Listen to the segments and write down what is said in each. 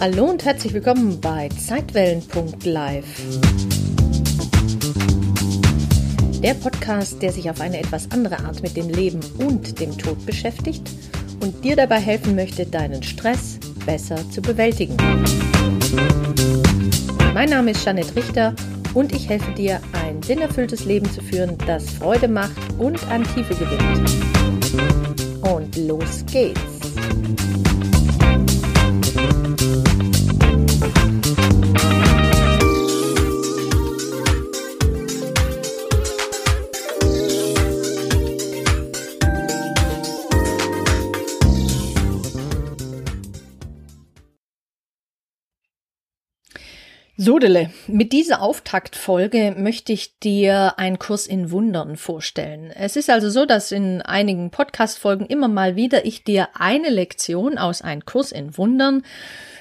Hallo und herzlich willkommen bei Zeitwellen.live. Der Podcast, der sich auf eine etwas andere Art mit dem Leben und dem Tod beschäftigt und dir dabei helfen möchte, deinen Stress besser zu bewältigen. Mein Name ist Janet Richter und ich helfe dir, ein sinnerfülltes Leben zu führen, das Freude macht und an Tiefe gewinnt. Und los geht's! Sodele, mit dieser Auftaktfolge möchte ich dir einen Kurs in Wundern vorstellen. Es ist also so, dass in einigen Podcast-Folgen immer mal wieder ich dir eine Lektion aus einem Kurs in Wundern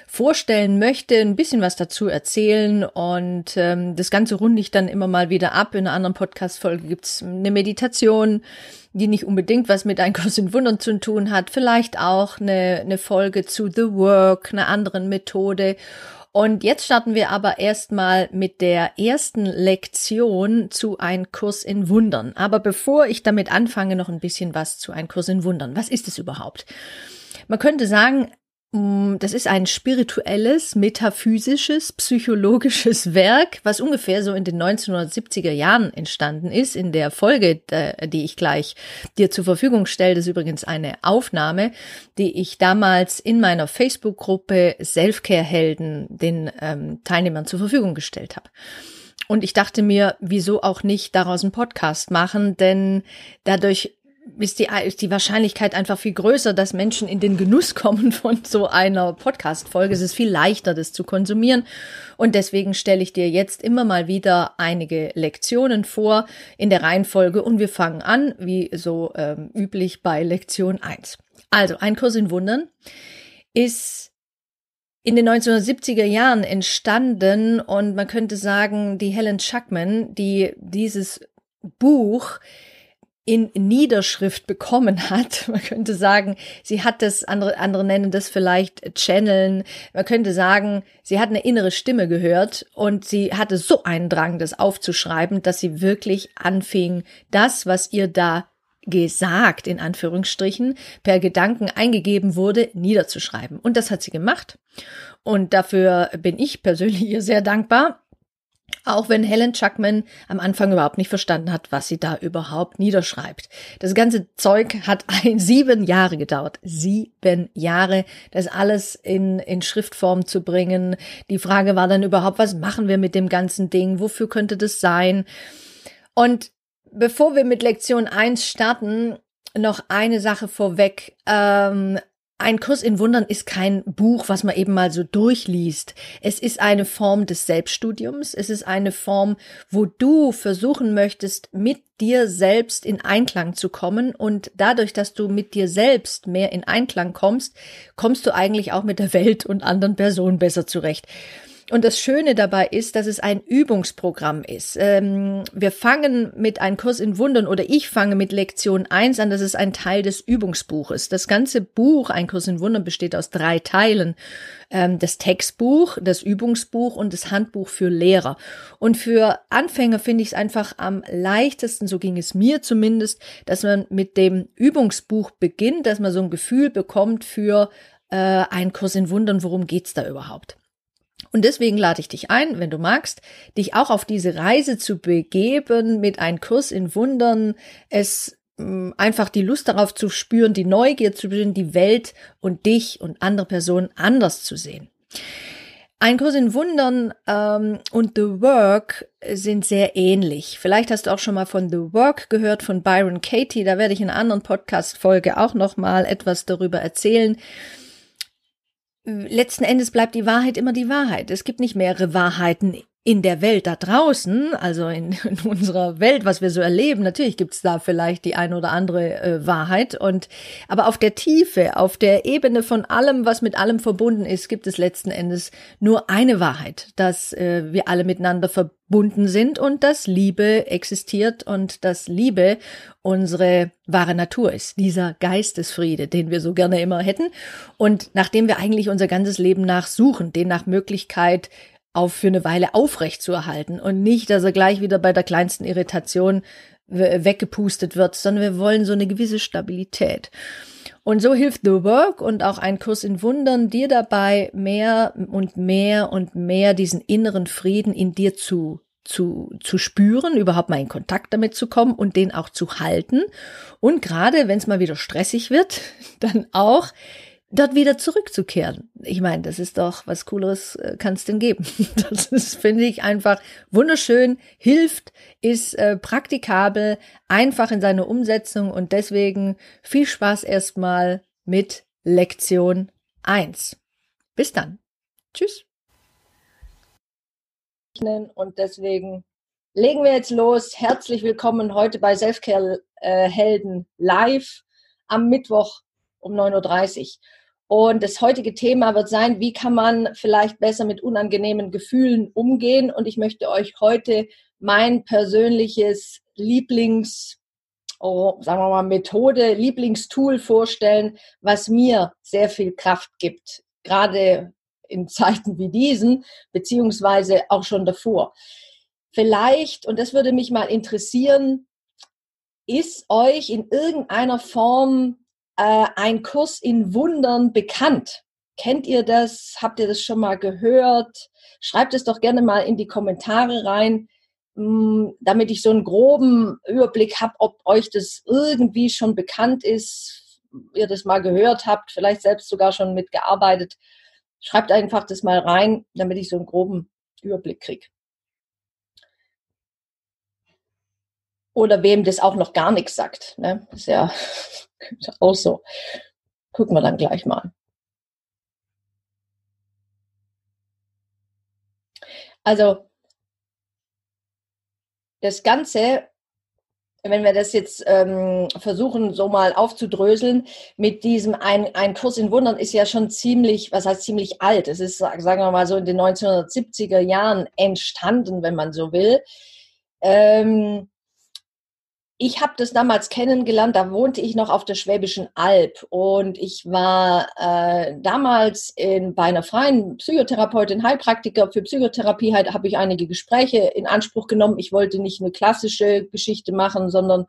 vorstellen möchte, ein bisschen was dazu erzählen und ähm, das Ganze runde ich dann immer mal wieder ab. In einer anderen Podcast-Folge gibt's eine Meditation, die nicht unbedingt was mit einem Kurs in Wundern zu tun hat, vielleicht auch eine, eine Folge zu The Work, einer anderen Methode und jetzt starten wir aber erstmal mit der ersten Lektion zu Ein Kurs in Wundern. Aber bevor ich damit anfange, noch ein bisschen was zu Ein Kurs in Wundern. Was ist es überhaupt? Man könnte sagen, das ist ein spirituelles, metaphysisches, psychologisches Werk, was ungefähr so in den 1970er Jahren entstanden ist. In der Folge, die ich gleich dir zur Verfügung stelle, das ist übrigens eine Aufnahme, die ich damals in meiner Facebook-Gruppe Selfcare-Helden den ähm, Teilnehmern zur Verfügung gestellt habe. Und ich dachte mir, wieso auch nicht daraus einen Podcast machen, denn dadurch ist die, ist die Wahrscheinlichkeit einfach viel größer, dass Menschen in den Genuss kommen von so einer Podcast-Folge. Es ist viel leichter, das zu konsumieren. Und deswegen stelle ich dir jetzt immer mal wieder einige Lektionen vor in der Reihenfolge und wir fangen an, wie so ähm, üblich bei Lektion 1. Also, ein Kurs in Wundern ist in den 1970er Jahren entstanden und man könnte sagen, die Helen Schuckman, die dieses Buch in Niederschrift bekommen hat. Man könnte sagen, sie hat das, andere, andere nennen das vielleicht Channeln. Man könnte sagen, sie hat eine innere Stimme gehört und sie hatte so einen Drang, das aufzuschreiben, dass sie wirklich anfing, das, was ihr da gesagt, in Anführungsstrichen, per Gedanken eingegeben wurde, niederzuschreiben. Und das hat sie gemacht. Und dafür bin ich persönlich ihr sehr dankbar. Auch wenn Helen Chuckman am Anfang überhaupt nicht verstanden hat, was sie da überhaupt niederschreibt. Das ganze Zeug hat ein sieben Jahre gedauert. Sieben Jahre, das alles in, in Schriftform zu bringen. Die Frage war dann überhaupt, was machen wir mit dem ganzen Ding? Wofür könnte das sein? Und bevor wir mit Lektion eins starten, noch eine Sache vorweg. Ähm, ein Kurs in Wundern ist kein Buch, was man eben mal so durchliest. Es ist eine Form des Selbststudiums. Es ist eine Form, wo du versuchen möchtest, mit dir selbst in Einklang zu kommen. Und dadurch, dass du mit dir selbst mehr in Einklang kommst, kommst du eigentlich auch mit der Welt und anderen Personen besser zurecht. Und das Schöne dabei ist, dass es ein Übungsprogramm ist. Ähm, wir fangen mit einem Kurs in Wundern oder ich fange mit Lektion 1 an. Das ist ein Teil des Übungsbuches. Das ganze Buch, ein Kurs in Wundern, besteht aus drei Teilen. Ähm, das Textbuch, das Übungsbuch und das Handbuch für Lehrer. Und für Anfänger finde ich es einfach am leichtesten, so ging es mir zumindest, dass man mit dem Übungsbuch beginnt, dass man so ein Gefühl bekommt für äh, einen Kurs in Wundern, worum geht's da überhaupt. Und deswegen lade ich dich ein, wenn du magst, dich auch auf diese Reise zu begeben mit einem Kurs in Wundern, es mm, einfach die Lust darauf zu spüren, die Neugier zu spüren, die Welt und dich und andere Personen anders zu sehen. Ein Kurs in Wundern ähm, und The Work sind sehr ähnlich. Vielleicht hast du auch schon mal von The Work gehört von Byron Katie. Da werde ich in einer anderen Podcast-Folge auch noch mal etwas darüber erzählen letzten Endes bleibt die Wahrheit immer die Wahrheit. Es gibt nicht mehrere Wahrheiten in der Welt da draußen, also in, in unserer Welt, was wir so erleben, natürlich gibt's da vielleicht die ein oder andere äh, Wahrheit. Und aber auf der Tiefe, auf der Ebene von allem, was mit allem verbunden ist, gibt es letzten Endes nur eine Wahrheit, dass äh, wir alle miteinander verbunden sind und dass Liebe existiert und dass Liebe unsere wahre Natur ist, dieser Geistesfriede, den wir so gerne immer hätten und nachdem wir eigentlich unser ganzes Leben nachsuchen, den nach Möglichkeit auf für eine Weile aufrecht zu erhalten und nicht, dass er gleich wieder bei der kleinsten Irritation weggepustet wird, sondern wir wollen so eine gewisse Stabilität. Und so hilft The Work und auch ein Kurs in Wundern dir dabei, mehr und mehr und mehr diesen inneren Frieden in dir zu zu, zu spüren, überhaupt mal in Kontakt damit zu kommen und den auch zu halten. Und gerade wenn es mal wieder stressig wird, dann auch dort wieder zurückzukehren. Ich meine, das ist doch was Cooleres äh, kann es denn geben. Das ist, finde ich, einfach wunderschön, hilft, ist äh, praktikabel, einfach in seiner Umsetzung und deswegen viel Spaß erstmal mit Lektion 1. Bis dann. Tschüss. Und deswegen legen wir jetzt los. Herzlich willkommen heute bei Selfcare äh, Helden live am Mittwoch um 9.30 Uhr. Und das heutige Thema wird sein, wie kann man vielleicht besser mit unangenehmen Gefühlen umgehen. Und ich möchte euch heute mein persönliches Lieblings, oh, sagen wir mal, Methode, Lieblingstool vorstellen, was mir sehr viel Kraft gibt. Gerade in Zeiten wie diesen, beziehungsweise auch schon davor. Vielleicht, und das würde mich mal interessieren, ist euch in irgendeiner Form äh, ein Kurs in Wundern bekannt? Kennt ihr das? Habt ihr das schon mal gehört? Schreibt es doch gerne mal in die Kommentare rein, mh, mm, damit ich so einen groben Überblick habe, ob euch das irgendwie schon bekannt ist, ihr das mal gehört habt, vielleicht selbst sogar schon mitgearbeitet. Schreibt einfach das mal rein, damit ich so einen groben Überblick kriege. Oder wem das auch noch gar nichts sagt. Ne? Ist ja auch so. Gucken wir dann gleich mal. Also das Ganze, wenn wir das jetzt ähm, versuchen, so mal aufzudröseln, mit diesem ein, ein Kurs in Wundern ist ja schon ziemlich, was heißt ziemlich alt. Es ist, sagen wir mal so, in den 1970er Jahren entstanden, wenn man so will. Ähm, ich habe das damals kennengelernt, da wohnte ich noch auf der Schwäbischen Alb und ich war äh, damals in, bei einer freien Psychotherapeutin, Heilpraktiker für Psychotherapie, halt, habe ich einige Gespräche in Anspruch genommen. Ich wollte nicht eine klassische Geschichte machen, sondern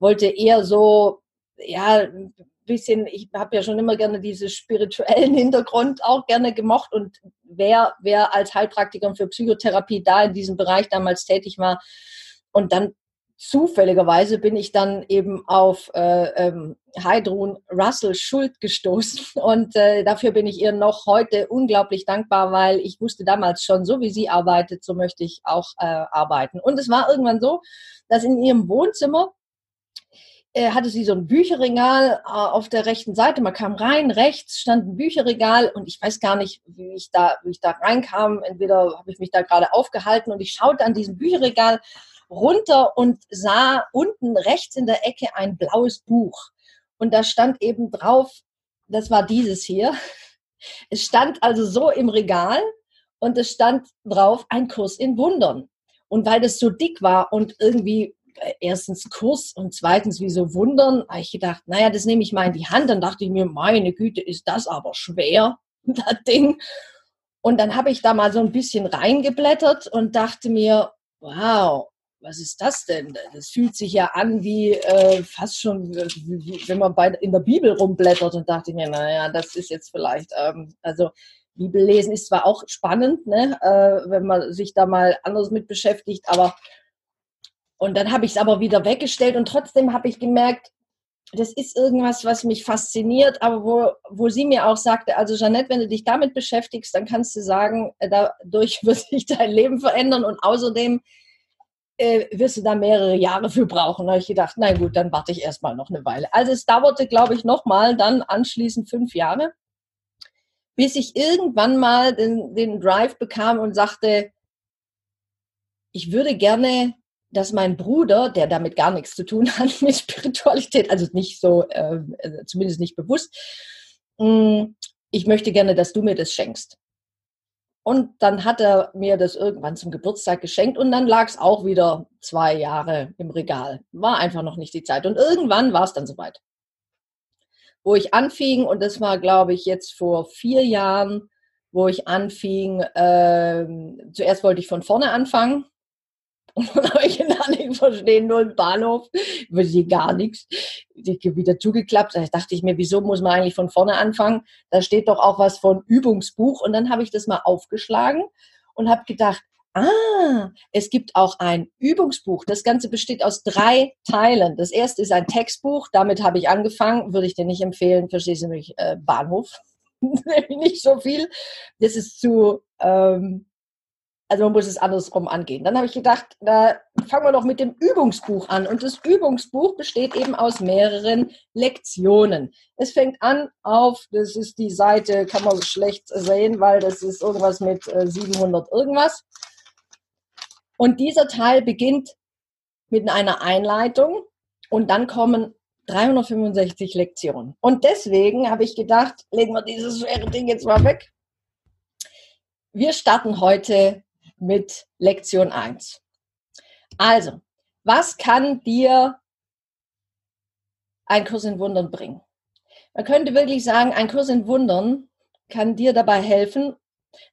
wollte eher so, ja, ein bisschen, ich habe ja schon immer gerne diesen spirituellen Hintergrund auch gerne gemocht und wer, wer als Heilpraktiker für Psychotherapie da in diesem Bereich damals tätig war, und dann zufälligerweise bin ich dann eben auf äh, ähm, Heidrun Russell Schuld gestoßen und äh, dafür bin ich ihr noch heute unglaublich dankbar, weil ich wusste damals schon, so wie sie arbeitet, so möchte ich auch äh, arbeiten. Und es war irgendwann so, dass in ihrem Wohnzimmer äh, hatte sie so ein Bücherregal äh, auf der rechten Seite. Man kam rein, rechts stand ein Bücherregal und ich weiß gar nicht, wie ich da, wie ich da reinkam. Entweder habe ich mich da gerade aufgehalten und ich schaute an diesem Bücherregal runter und sah unten rechts in der Ecke ein blaues Buch. Und da stand eben drauf, das war dieses hier. Es stand also so im Regal und es stand drauf ein Kurs in Wundern. Und weil das so dick war und irgendwie äh, erstens Kurs und zweitens wie so Wundern, habe ich gedacht, naja, das nehme ich mal in die Hand. Dann dachte ich mir, meine Güte, ist das aber schwer, das Ding. Und dann habe ich da mal so ein bisschen reingeblättert und dachte mir, wow, was ist das denn? Das fühlt sich ja an wie äh, fast schon, wie, wenn man bei, in der Bibel rumblättert und dachte mir, naja, das ist jetzt vielleicht, ähm, also Bibellesen ist zwar auch spannend, ne, äh, wenn man sich da mal anders mit beschäftigt, aber und dann habe ich es aber wieder weggestellt und trotzdem habe ich gemerkt, das ist irgendwas, was mich fasziniert, aber wo, wo sie mir auch sagte, also Jeanette, wenn du dich damit beschäftigst, dann kannst du sagen, äh, dadurch wird sich dein Leben verändern und außerdem äh, wirst du da mehrere Jahre für brauchen. Da habe ich gedacht, na gut, dann warte ich erstmal noch eine Weile. Also es dauerte, glaube ich, nochmal dann anschließend fünf Jahre, bis ich irgendwann mal den, den Drive bekam und sagte, ich würde gerne, dass mein Bruder, der damit gar nichts zu tun hat mit Spiritualität, also nicht so, äh, zumindest nicht bewusst, mh, mm, ich möchte gerne, dass du mir das schenkst. Und dann hat er mir das irgendwann zum Geburtstag geschenkt und dann lag es auch wieder zwei Jahre im Regal. War einfach noch nicht die Zeit. Und irgendwann war es dann soweit. Wo ich anfing, und das war, glaube ich, jetzt vor vier Jahren, wo ich anfing, äh, zuerst wollte ich von vorne anfangen. Und dann habe ich gedacht, ich verstehe nur einen Bahnhof, verstehe gar nichts. Ich wieder zugeklappt. Da dachte ich mir, wieso muss man eigentlich von vorne anfangen? Da steht doch auch was von Übungsbuch. Und dann habe ich das mal aufgeschlagen und habe gedacht, ah, es gibt auch ein Übungsbuch. Das Ganze besteht aus drei Teilen. Das erste ist ein Textbuch. Damit habe ich angefangen. Würde ich dir nicht empfehlen. Verstehst du nämlich äh, Bahnhof? nicht so viel. Das ist zu, ähm, also man muss es andersrum angehen. Dann habe ich gedacht, da fangen wir doch mit dem Übungsbuch an. Und das Übungsbuch besteht eben aus mehreren Lektionen. Es fängt an auf, das ist die Seite, kann man schlecht sehen, weil das ist irgendwas mit 700 äh, irgendwas. Und dieser Teil beginnt mit einer Einleitung und dann kommen 365 Lektionen. Und deswegen habe ich gedacht, legen wir dieses schwere Ding jetzt mal weg. Wir starten heute mit Lektion 1. Also, was kann dir ein Kurs in Wundern bringen? Man könnte wirklich sagen, ein Kurs in Wundern kann dir dabei helfen,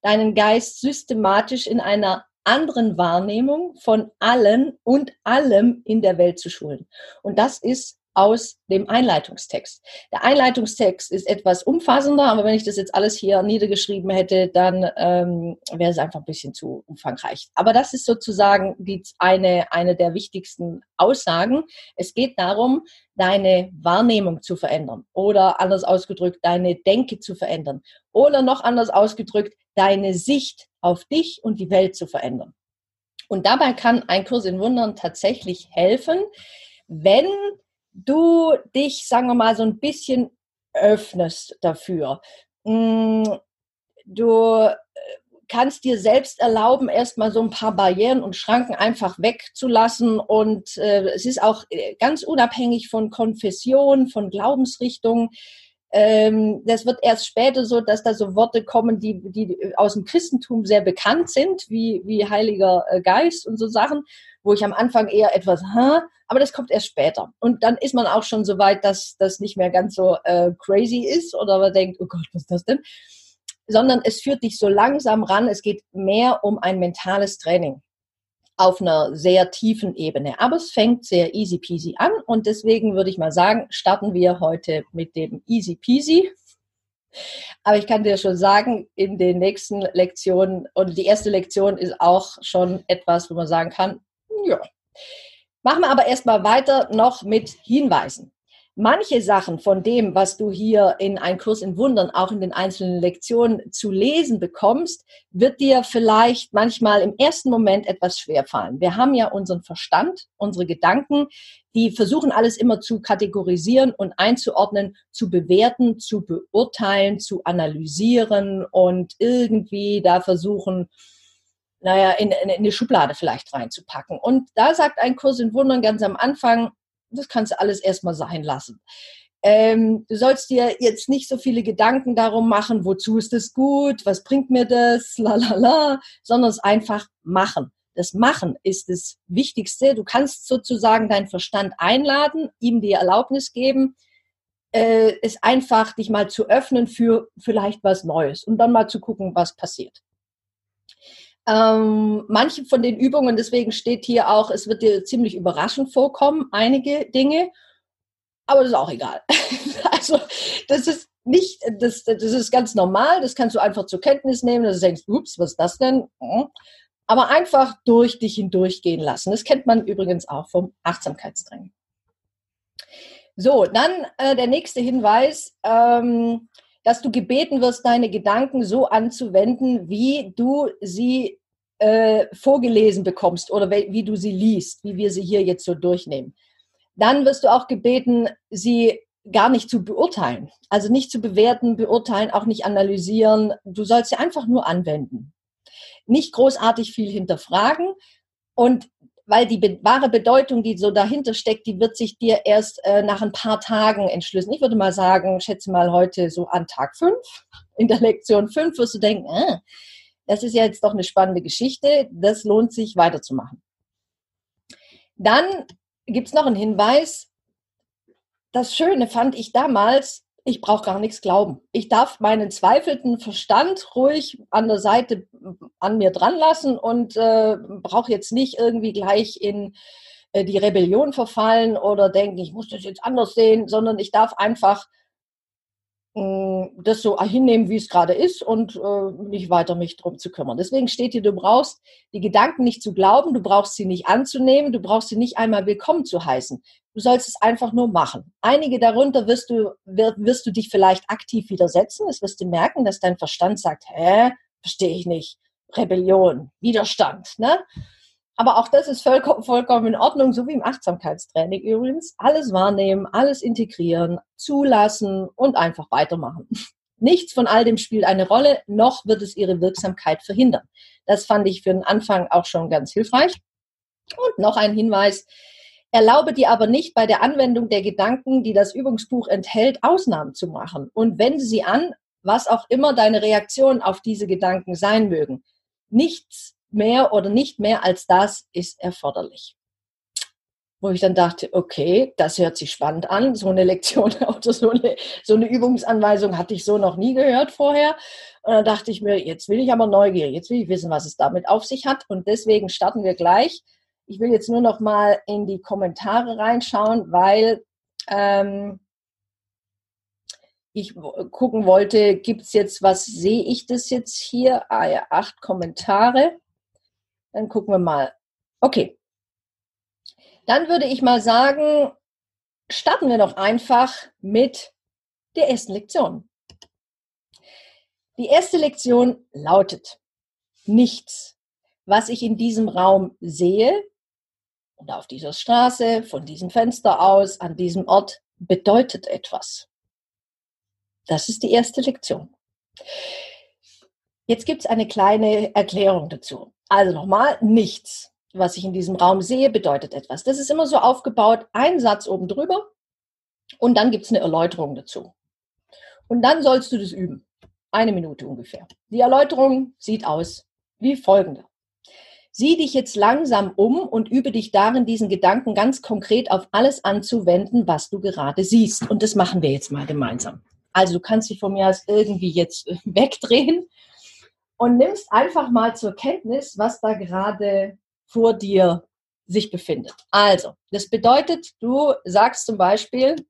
deinen Geist systematisch in einer anderen Wahrnehmung von allen und allem in der Welt zu schulen. Und das ist aus dem Einleitungstext. Der Einleitungstext ist etwas umfassender, aber wenn ich das jetzt alles hier niedergeschrieben hätte, dann ähm, wäre es einfach ein bisschen zu umfangreich. Aber das ist sozusagen die, eine, eine der wichtigsten Aussagen. Es geht darum, deine Wahrnehmung zu verändern oder anders ausgedrückt, deine Denke zu verändern oder noch anders ausgedrückt, deine Sicht auf dich und die Welt zu verändern. Und dabei kann ein Kurs in Wundern tatsächlich helfen, wenn du dich, sagen wir mal, so ein bisschen öffnest dafür. Mm, du äh, kannst dir selbst erlauben, erstmal so ein paar Barrieren und Schranken einfach wegzulassen. Und äh, es ist auch äh, ganz unabhängig von Konfession, von Glaubensrichtung. Ähm, das wird erst später so, dass da so Worte kommen, die, die aus dem Christentum sehr bekannt sind, wie, wie Heiliger äh, Geist und so Sachen, wo ich am Anfang eher etwas, Hä? Aber das kommt erst später. Und dann ist man auch schon so weit, dass das nicht mehr ganz so äh, crazy ist oder man denkt, oh Gott, was ist das denn? Sondern es führt dich so langsam ran. Es geht mehr um ein mentales Training auf einer sehr tiefen Ebene. Aber es fängt sehr easy peasy an und deswegen würde ich mal sagen, starten wir heute mit dem easy peasy. Aber ich kann dir schon sagen, in den nächsten Lektionen und die erste Lektion ist auch schon etwas, wo man sagen kann, ja. Machen wir aber erstmal weiter noch mit Hinweisen manche Sachen von dem, was du hier in ein Kurs in Wundern, auch in den einzelnen Lektionen zu lesen bekommst, wird dir vielleicht manchmal im ersten Moment etwas schwerfallen. Wir haben ja unseren Verstand, unsere Gedanken, die versuchen alles immer zu kategorisieren und einzuordnen, zu bewerten, zu beurteilen, zu analysieren und irgendwie da versuchen, naja, in, in, in eine Schublade vielleicht reinzupacken. Und da sagt ein Kurs in Wundern ganz am Anfang, das kannst du alles erstmal sein lassen. Ähm, du sollst dir jetzt nicht so viele Gedanken darum machen, wozu ist das gut, was bringt mir das, la la la, sondern es einfach machen. Das Machen ist das Wichtigste. Du kannst sozusagen deinen Verstand einladen, ihm die Erlaubnis geben, äh, es einfach dich mal zu öffnen für vielleicht was Neues und dann mal zu gucken, was passiert. Ähm, manche von den Übungen, deswegen steht hier auch, es wird dir ziemlich überraschend vorkommen, einige Dinge, aber das ist auch egal. also das ist nicht, das, das ist ganz normal, das kannst du einfach zur Kenntnis nehmen, dass du denkst, ups, was ist das denn? Hm. Aber einfach durch dich hindurchgehen lassen. Das kennt man übrigens auch vom Achtsamkeitstraining. So, dann äh, der nächste Hinweis. Ähm, dass du gebeten wirst, deine Gedanken so anzuwenden, wie du sie äh, vorgelesen bekommst oder wie du sie liest, wie wir sie hier jetzt so durchnehmen. Dann wirst du auch gebeten, sie gar nicht zu beurteilen, also nicht zu bewerten, beurteilen, auch nicht analysieren. Du sollst sie einfach nur anwenden. Nicht großartig viel hinterfragen, Und weil die be wahre Bedeutung, die so dahinter steckt, die wird sich dir erst äh, nach ein paar Tagen entschlüsseln. Ich würde mal sagen, schätze mal heute so an Tag fünf, in der Lektion fünf wirst du denken, äh, das ist ja jetzt doch eine spannende Geschichte, das lohnt sich weiterzumachen. Dann gibt es noch einen Hinweis. Das Schöne fand ich damals, ich brauche gar nichts glauben. Ich darf meinen zweifelnden Verstand ruhig an der Seite an mir dran lassen und äh, brauche jetzt nicht irgendwie gleich in äh, die Rebellion verfallen oder denken, ich muss das jetzt anders sehen, sondern ich darf einfach das so hinnehmen, wie es gerade ist und äh, nicht weiter mich drum zu kümmern. Deswegen steht hier, du brauchst die Gedanken nicht zu glauben, du brauchst sie nicht anzunehmen, du brauchst sie nicht einmal willkommen zu heißen. Du sollst es einfach nur machen. Einige darunter wirst du, wirst du dich vielleicht aktiv widersetzen. Es wirst du merken, dass dein Verstand sagt, hä, verstehe ich nicht. Rebellion, Widerstand, ne? Aber auch das ist vollkommen, in Ordnung, so wie im Achtsamkeitstraining übrigens. Alles wahrnehmen, alles integrieren, zulassen und einfach weitermachen. Nichts von all dem spielt eine Rolle, noch wird es ihre Wirksamkeit verhindern. Das fand ich für den Anfang auch schon ganz hilfreich. Und noch ein Hinweis. Erlaube dir aber nicht bei der Anwendung der Gedanken, die das Übungsbuch enthält, Ausnahmen zu machen und wende sie an, was auch immer deine Reaktionen auf diese Gedanken sein mögen. Nichts mehr oder nicht mehr als das ist erforderlich. Wo ich dann dachte, okay, das hört sich spannend an. So eine Lektion oder so eine, so eine Übungsanweisung hatte ich so noch nie gehört vorher. Und dann dachte ich mir, jetzt will ich aber neugierig, jetzt will ich wissen, was es damit auf sich hat. Und deswegen starten wir gleich. Ich will jetzt nur noch mal in die Kommentare reinschauen, weil ähm, ich gucken wollte, gibt es jetzt was, sehe ich das jetzt hier? Ah ja, acht Kommentare. Dann gucken wir mal. Okay. Dann würde ich mal sagen, starten wir doch einfach mit der ersten Lektion. Die erste Lektion lautet, nichts, was ich in diesem Raum sehe und auf dieser Straße, von diesem Fenster aus, an diesem Ort, bedeutet etwas. Das ist die erste Lektion. Jetzt gibt es eine kleine Erklärung dazu. Also nochmal, nichts, was ich in diesem Raum sehe, bedeutet etwas. Das ist immer so aufgebaut, ein Satz oben drüber und dann gibt es eine Erläuterung dazu. Und dann sollst du das üben. Eine Minute ungefähr. Die Erläuterung sieht aus wie folgende. Sieh dich jetzt langsam um und übe dich darin, diesen Gedanken ganz konkret auf alles anzuwenden, was du gerade siehst. Und das machen wir jetzt mal gemeinsam. Also du kannst dich von mir aus irgendwie jetzt wegdrehen und nimmst einfach mal zur Kenntnis, was da gerade vor dir sich befindet. Also, das bedeutet, du sagst zum Beispiel,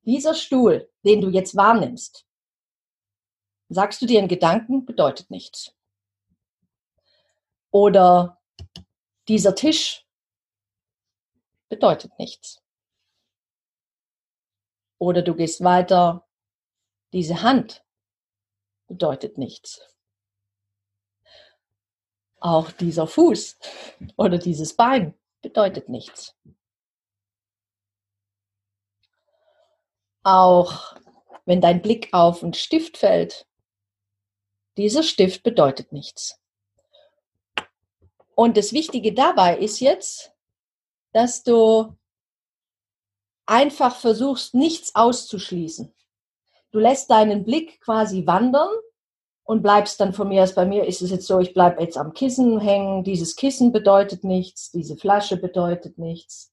dieser Stuhl, den du jetzt wahrnimmst, sagst du dir in Gedanken, bedeutet nichts. Oder dieser Tisch bedeutet nichts. Oder du gehst weiter, diese Hand bedeutet nichts. Auch dieser Fuß oder dieses Bein bedeutet nichts. Auch wenn dein Blick auf einen Stift fällt, dieser Stift bedeutet nichts. Und das Wichtige dabei ist jetzt, dass du einfach versuchst, nichts auszuschließen. Du lässt deinen Blick quasi wandern und bleibst dann von mir aus, bei mir ist es jetzt so, ich bleibe jetzt am Kissen hängen, dieses Kissen bedeutet nichts, diese Flasche bedeutet nichts,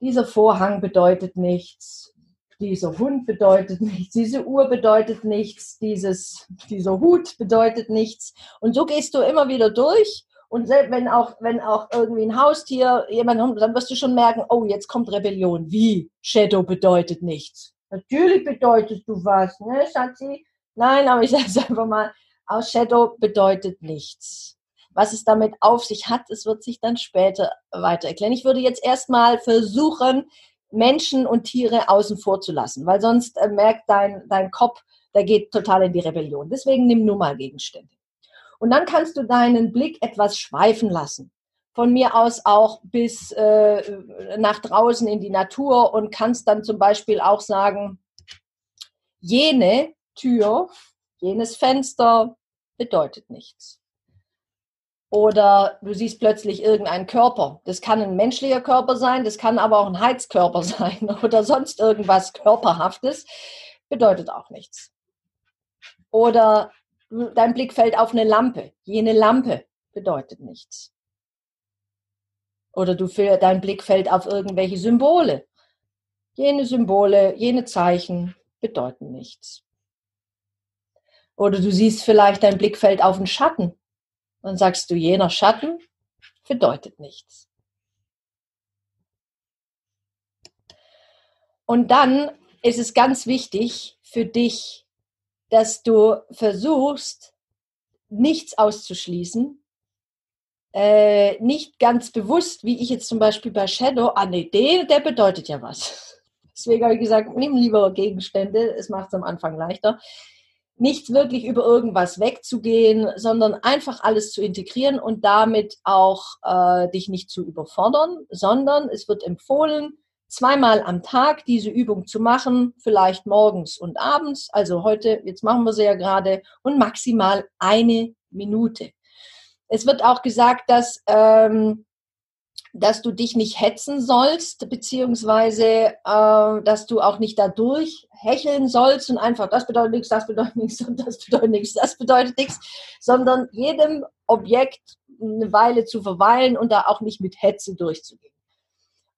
dieser Vorhang bedeutet nichts, dieser Hund bedeutet nichts, diese Uhr bedeutet nichts, dieses, dieser Hut bedeutet nichts. Und so gehst du immer wieder durch. Und wenn auch, wenn auch irgendwie ein Haustier jemand, dann wirst du schon merken, oh, jetzt kommt Rebellion. Wie? Shadow bedeutet nichts. Natürlich bedeutet du was, ne, Schatzi? Nein, aber ich sage es einfach mal, aus Shadow bedeutet nichts. Was es damit auf sich hat, es wird sich dann später weiter erklären. Ich würde jetzt erstmal versuchen, Menschen und Tiere außen vor zu lassen, weil sonst äh, merkt dein, dein Kopf, der geht total in die Rebellion. Deswegen nimm nur mal Gegenstände. Und dann kannst du deinen Blick etwas schweifen lassen. Von mir aus auch bis äh, nach draußen in die Natur und kannst dann zum Beispiel auch sagen, jene Tür jenes Fenster bedeutet nichts. Oder du siehst plötzlich irgendeinen Körper. Das kann ein menschlicher Körper sein, das kann aber auch ein Heizkörper sein oder sonst irgendwas Körperhaftes. Bedeutet auch nichts. Oder dein Blick fällt auf eine Lampe. Jene Lampe bedeutet nichts. Oder du, dein Blick fällt auf irgendwelche Symbole. Jene Symbole, jene Zeichen bedeuten nichts. Oder du siehst vielleicht, dein Blick fällt auf einen Schatten. Dann sagst du, jener Schatten bedeutet nichts. Und dann ist es ganz wichtig für dich, dass du versuchst, nichts auszuschließen, äh, nicht ganz bewusst, wie ich jetzt zum Beispiel bei Shadow, ah nee, der, der bedeutet ja was. Deswegen habe ich gesagt, nimm lieber Gegenstände, es macht es am Anfang leichter nicht wirklich über irgendwas wegzugehen, sondern einfach alles zu integrieren und damit auch äh, dich nicht zu überfordern, sondern es wird empfohlen, zweimal am Tag diese Übung zu machen, vielleicht morgens und abends. Also heute, jetzt machen wir sie ja gerade, und maximal eine Minute. Es wird auch gesagt, dass ähm, dass du dich nicht hetzen sollst, beziehungsweise äh, dass du auch nicht dadurch hecheln sollst und einfach, das bedeutet nichts, das bedeutet nichts und das bedeutet nichts, das bedeutet nichts, sondern jedem Objekt eine Weile zu verweilen und da auch nicht mit Hetze durchzugehen.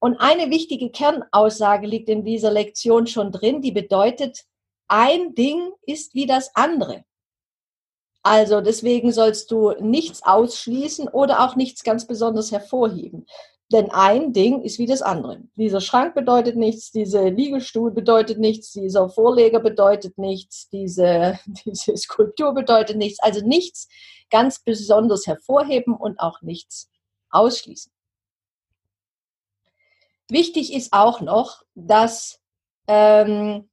Und eine wichtige Kernaussage liegt in dieser Lektion schon drin, die bedeutet, ein Ding ist wie das andere. Also deswegen sollst du nichts ausschließen oder auch nichts ganz besonders hervorheben. Denn ein Ding ist wie das andere. Dieser Schrank bedeutet nichts, dieser Liegestuhl bedeutet nichts, dieser Vorleger bedeutet nichts, diese, diese Skulptur bedeutet nichts. Also nichts ganz besonders hervorheben und auch nichts ausschließen. Wichtig ist auch noch, dass ähm,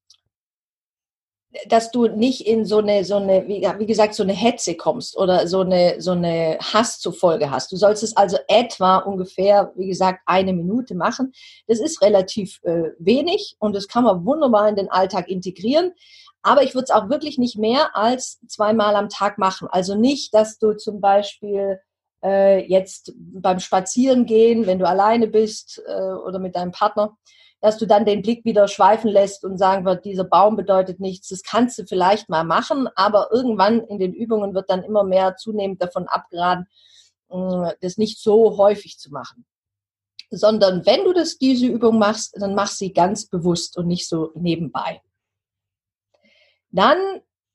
dass du nicht in so eine, so eine, wie, gesagt, so eine Hetze kommst oder so eine, so eine Hass zur Folge hast. Du sollst es also etwa ungefähr, wie gesagt, eine Minute machen. Das ist relativ äh, wenig und das kann man wunderbar in den Alltag integrieren. Aber ich würde es auch wirklich nicht mehr als zweimal am Tag machen. Also nicht, dass du zum Beispiel äh, jetzt beim Spazierengehen, wenn du alleine bist äh, oder mit deinem Partner, dass du dann den Blick wieder schweifen lässt und sagen wird, dieser Baum bedeutet nichts. Das kannst du vielleicht mal machen, aber irgendwann in den Übungen wird dann immer mehr zunehmend davon abgeraten, mm, das nicht so häufig zu machen. Sondern wenn du das, diese Übung machst, dann mach sie ganz bewusst und nicht so nebenbei. Dann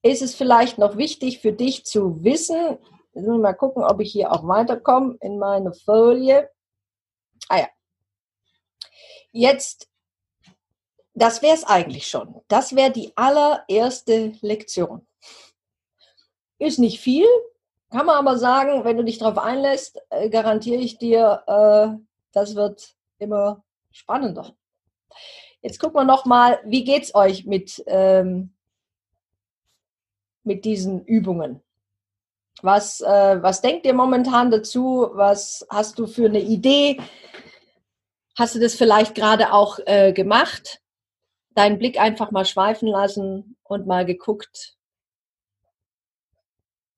ist es vielleicht noch wichtig für dich zu wissen, mal gucken, ob ich hier auch weiterkomme in meine Folie. Ah ja. Jetzt das wäre es eigentlich schon. Das wäre die allererste Lektion. Ist nicht viel, kann man aber sagen, wenn du dich darauf einlässt, äh, garantiere ich dir, äh, das wird immer spannender. Jetzt gucken wir nochmal, wie geht es euch mit, ähm, mit diesen Übungen? Was, äh, was denkt ihr momentan dazu? Was hast du für eine Idee? Hast du das vielleicht gerade auch äh, gemacht? Deinen Blick einfach mal schweifen lassen und mal geguckt,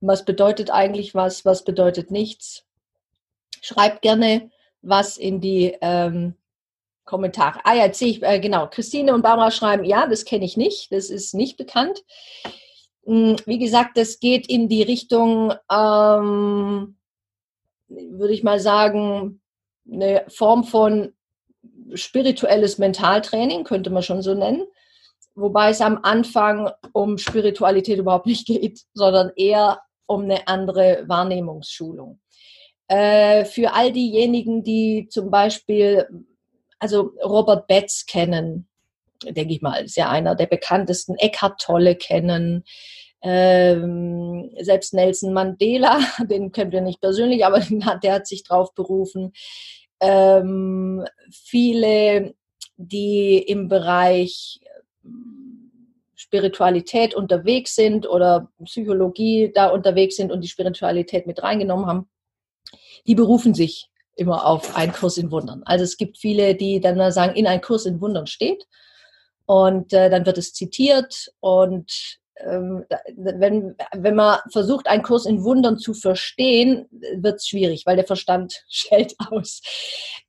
was bedeutet eigentlich was, was bedeutet nichts. Schreib gerne was in die ähm, Kommentare. Ah ja, jetzt sehe ich, äh, genau, Christine und Barbara schreiben, ja, das kenne ich nicht, das ist nicht bekannt. Hm, wie gesagt, das geht in die Richtung, ähm, würde ich mal sagen, eine Form von spirituelles Mentaltraining, könnte man schon so nennen. Wobei es am Anfang um Spiritualität überhaupt nicht geht, sondern eher um eine andere Wahrnehmungsschulung. Äh, für all diejenigen, die zum Beispiel, also Robert Betz kennen, denke ich mal, ist ja einer der bekanntesten, Eckhart Tolle kennen, ähm, selbst Nelson Mandela, den kennt ihr nicht persönlich, aber der hat sich drauf berufen ähm, viele, die im Bereich ähm, Spiritualität unterwegs sind oder Psychologie da unterwegs sind und die Spiritualität mit reingenommen haben, die berufen sich immer auf einen Kurs in Wundern. Also es gibt viele, die dann sagen, in ein Kurs in Wundern steht und äh, dann wird es zitiert und wenn, wenn man versucht, einen Kurs in Wundern zu verstehen, wird es schwierig, weil der Verstand schellt aus.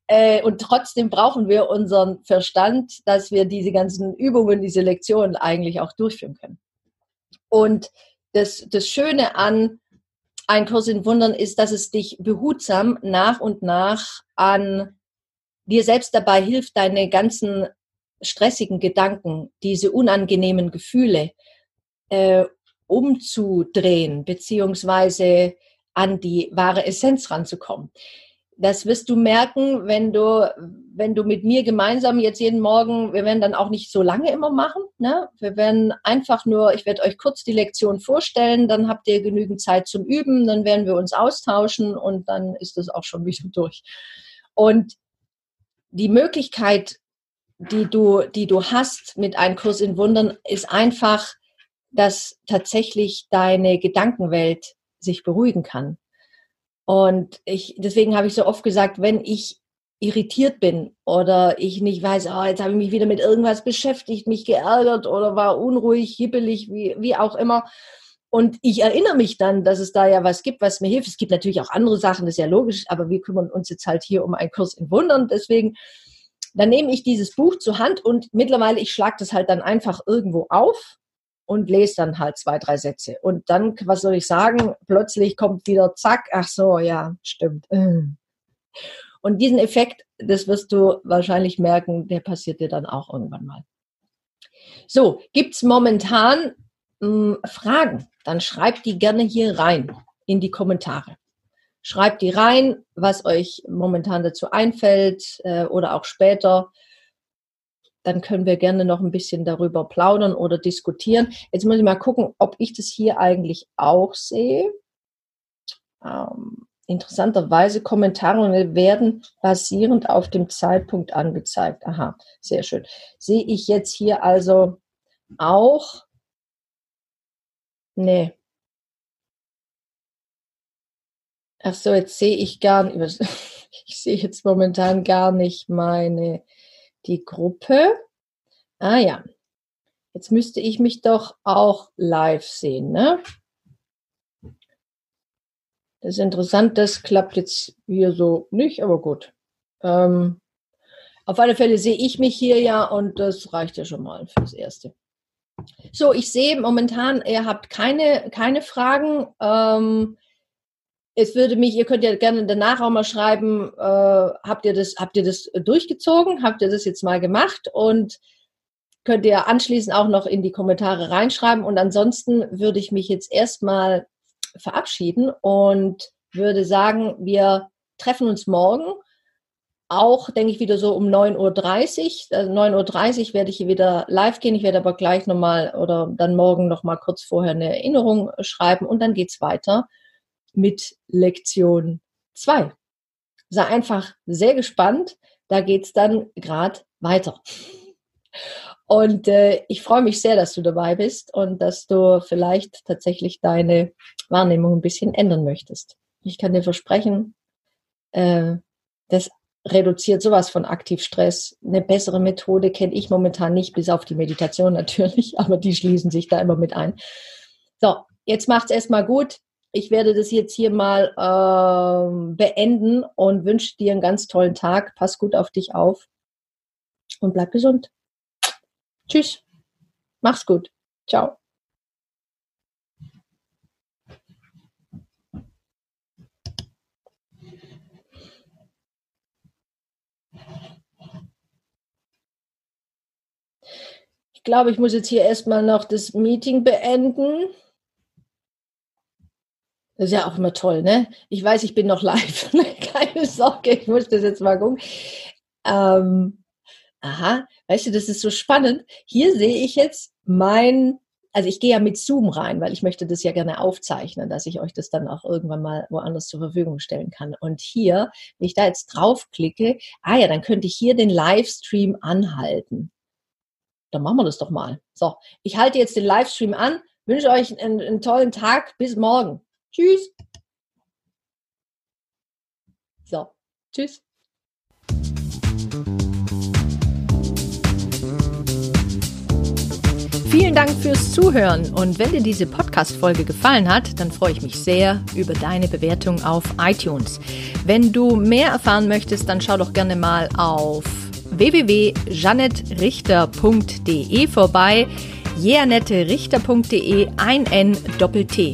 Äh, und trotzdem brauchen wir unseren Verstand, dass wir diese ganzen Übungen, diese Lektionen eigentlich auch durchführen können. Und das, das Schöne an ein Kurs in Wundern ist, dass es dich behutsam nach und nach an dir selbst dabei hilft, deine ganzen stressigen Gedanken, diese unangenehmen Gefühle äh, umzudrehen, beziehungsweise an die wahre Essenz ranzukommen. Das wirst du merken, wenn du, wenn du mit mir gemeinsam jetzt jeden Morgen, wir werden dann auch nicht so lange immer machen. Ne? Wir werden einfach nur, ich werde euch kurz die Lektion vorstellen, dann habt ihr genügend Zeit zum Üben, dann werden wir uns austauschen und dann ist es auch schon wieder durch. Und die Möglichkeit, die du, die du hast mit einem Kurs in Wundern, ist einfach, dass tatsächlich deine Gedankenwelt sich beruhigen kann. Und ich, deswegen habe ich so oft gesagt, wenn ich irritiert bin oder ich nicht weiß, oh, jetzt habe ich mich wieder mit irgendwas beschäftigt, mich geärgert oder war unruhig, hibbelig, wie, wie auch immer. Und ich erinnere mich dann, dass es da ja was gibt, was mir hilft. Es gibt natürlich auch andere Sachen, das ist ja logisch, aber wir kümmern uns jetzt halt hier um einen Kurs in Wundern. Deswegen, dann nehme ich dieses Buch zur Hand und mittlerweile, ich schlage das halt dann einfach irgendwo auf und lese dann halt zwei, drei Sätze. Und dann, was soll ich sagen, plötzlich kommt wieder zack, ach so, ja, stimmt. Und diesen Effekt, das wirst du wahrscheinlich merken, der passiert dir dann auch irgendwann mal. So, gibt es momentan mh, hm, Fragen? Dann schreibt die gerne hier rein in die Kommentare. Schreibt die rein, was euch momentan dazu einfällt äh, oder auch später dann können wir gerne noch ein bisschen darüber plaudern oder diskutieren. Jetzt muss ich mal gucken, ob ich das hier eigentlich auch sehe. Ähm, interessanterweise Kommentare werden basierend auf dem Zeitpunkt angezeigt. Aha, sehr schön. Sehe ich jetzt hier also auch? Nee. Ach so, jetzt sehe ich gar nicht, ich sehe jetzt momentan gar nicht meine die Gruppe. Ah ja, jetzt müsste ich mich doch auch live sehen, ne? Das ist interessant, das klappt jetzt hier so nicht, aber gut. Ähm, auf alle Fälle sehe ich mich hier ja und das reicht ja schon mal fürs Erste. So, ich sehe momentan, ihr habt keine, keine Fragen. Ähm, es würde mich, ihr könnt ja gerne danach auch mal schreiben, äh, habt ihr das, habt ihr das durchgezogen? Habt ihr das jetzt mal gemacht? Und könnt ihr anschließend auch noch in die Kommentare reinschreiben. Und ansonsten würde ich mich jetzt erstmal verabschieden und würde sagen, wir treffen uns morgen. Auch, denke ich, wieder so um 9.30 Uhr. Also 9.30 Uhr werde ich hier wieder live gehen. Ich werde aber gleich nochmal oder dann morgen nochmal kurz vorher eine Erinnerung schreiben und dann geht es weiter mit Lektion 2. Sei einfach sehr gespannt, da geht es dann gerade weiter. Und äh, ich freue mich sehr, dass du dabei bist und dass du vielleicht tatsächlich deine Wahrnehmung ein bisschen ändern möchtest. Ich kann dir versprechen, äh, das reduziert sowas von Aktivstress. Eine bessere Methode kenne ich momentan nicht, bis auf die Meditation natürlich, aber die schließen sich da immer mit ein. So, jetzt macht's erstmal gut ich werde das jetzt hier mal äh, beenden und wünsche dir einen ganz tollen Tag. Pass gut auf dich auf und bleib gesund. Tschüss. Mach's gut. Ciao. Ich glaube, ich muss jetzt hier erstmal noch das Meeting beenden. Das ist ja auch immer toll, ne? Ich weiß, ich bin noch live. Keine Sorge, ich muss das jetzt mal gucken. Ähm, aha, weißt du, das ist so spannend. Hier sehe ich jetzt mein, also ich gehe ja mit Zoom rein, weil ich möchte das ja gerne aufzeichnen, dass ich euch das dann auch irgendwann mal woanders zur Verfügung stellen kann. Und hier, wenn ich da jetzt draufklicke, ah ja, dann könnte ich hier den Livestream anhalten. Dann machen wir das doch mal. So, ich halte jetzt den Livestream an, wünsche euch einen, einen tollen Tag, bis morgen. Tschüss. So, tschüss. Vielen Dank fürs Zuhören und wenn dir diese Podcast-Folge gefallen hat, dann freue ich mich sehr über deine Bewertung auf iTunes. Wenn du mehr erfahren möchtest, dann schau doch gerne mal auf www.janettrichter.de vorbei. jeanetterichter.de ein N Doppel T.